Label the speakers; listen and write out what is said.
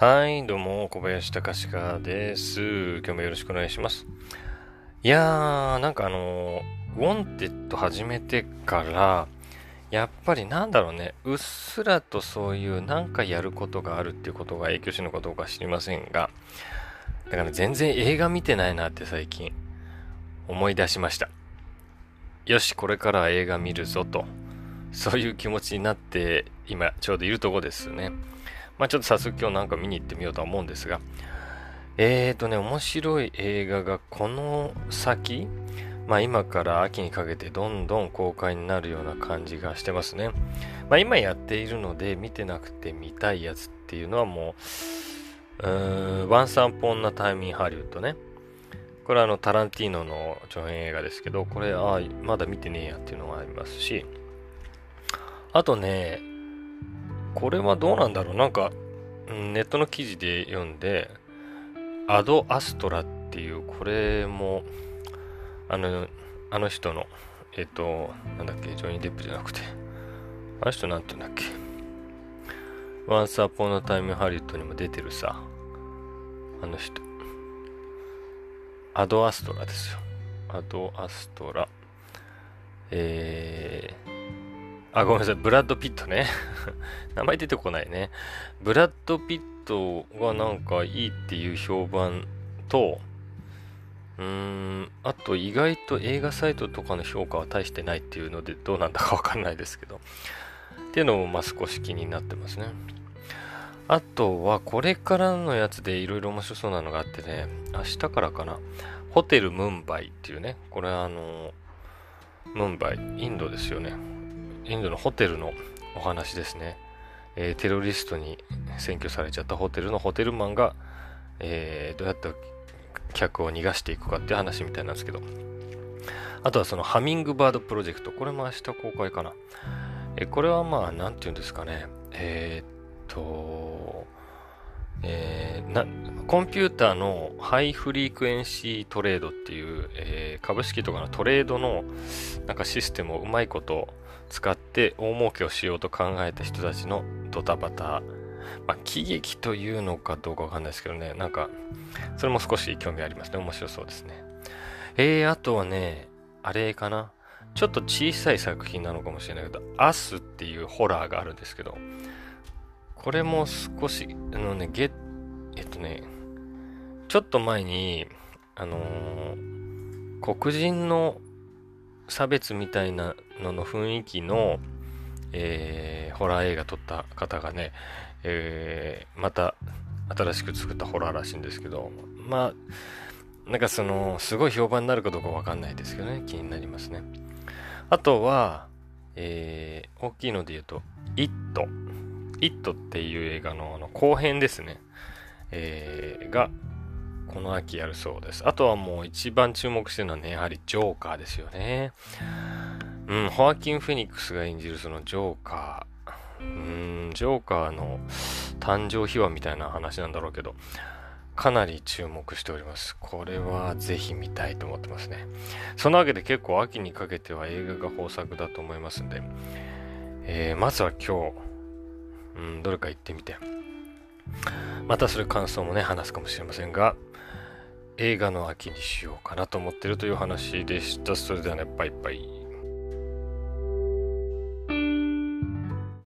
Speaker 1: はい、どうも、小林隆史です。今日もよろしくお願いします。いやー、なんかあのウォンテッド始めてから、やっぱりなんだろうね、うっすらとそういうなんかやることがあるっていうことが影響してるのかどうか知りませんが、だから、全然映画見てないなって最近思い出しました。よし、これから映画見るぞと、そういう気持ちになって今ちょうどいるとこですね。まあちょっと早速今日なんか見に行ってみようとは思うんですが、えーとね、面白い映画がこの先、まあ今から秋にかけてどんどん公開になるような感じがしてますね。まあ今やっているので見てなくて見たいやつっていうのはもう、うーん、ワンサンポンなタイミンハリウッドね。これはあのタランティーノの長編映画ですけど、これ、ああ、まだ見てねえやっていうのがありますし、あとね、これはどうなんだろう？なんか、ネットの記事で読んで、アド・アストラっていう、これも、あの、あの人の、えっ、と、なんだっけ、ジョニー・デップじゃなくて、あの人なんて言うんだっけ、ワンサポンのタイムハリウッドにも出てるさ、あの人、アド・アストラですよ。アド・アストラ。えー、あ、ごめんなさい。ブラッド・ピットね。名前出てこないね。ブラッド・ピットがなんかいいっていう評判と、うーん、あと意外と映画サイトとかの評価は大してないっていうのでどうなんだかわかんないですけど。っていうのもまあ少し気になってますね。あとはこれからのやつでいろいろ面白そうなのがあってね、明日からかな。ホテルムンバイっていうね、これあの、ムンバイ、インドですよね。インドのホテルのお話ですね。えー、テロリストに占拠されちゃったホテルのホテルマンが、えー、どうやって客を逃がしていくかって話みたいなんですけど。あとはそのハミングバードプロジェクト。これも明日公開かな。えー、これはまあ、なんて言うんですかね。え、っと、えー、なコンピューターのハイフリークエンシートレードっていう、えー、株式とかのトレードのなんかシステムをうまいこと使って大儲けをしようと考えた人たちのドタバタ、まあ、喜劇というのかどうかわかんないですけどね、なんか、それも少し興味ありますね。面白そうですね。えー、あとはね、あれかな。ちょっと小さい作品なのかもしれないけど、アスっていうホラーがあるんですけど、これも少し、あのね、ゲえっとね、ちょっと前に、あのー、黒人の差別みたいなのの雰囲気の、えー、ホラー映画撮った方がね、えー、また新しく作ったホラーらしいんですけど、まあ、なんかその、すごい評判になるかどうかわかんないですけどね、気になりますね。あとは、えー、大きいので言うと、イット。イットっていう映画のあの後編ですね。えー、が、この秋やるそうです。あとはもう一番注目してるのはね、やはりジョーカーですよね。うん、ホアキン・フェニックスが演じるそのジョーカー。うん、ジョーカーの誕生秘話みたいな話なんだろうけど、かなり注目しております。これはぜひ見たいと思ってますね。そのわけで結構秋にかけては映画が豊作だと思いますんで、えー、まずは今日、うん、どれか行ってみて、またそれ感想もね、話すかもしれませんが、映画の秋にしようかなと思ってるという話でした。それではね、バイバイ。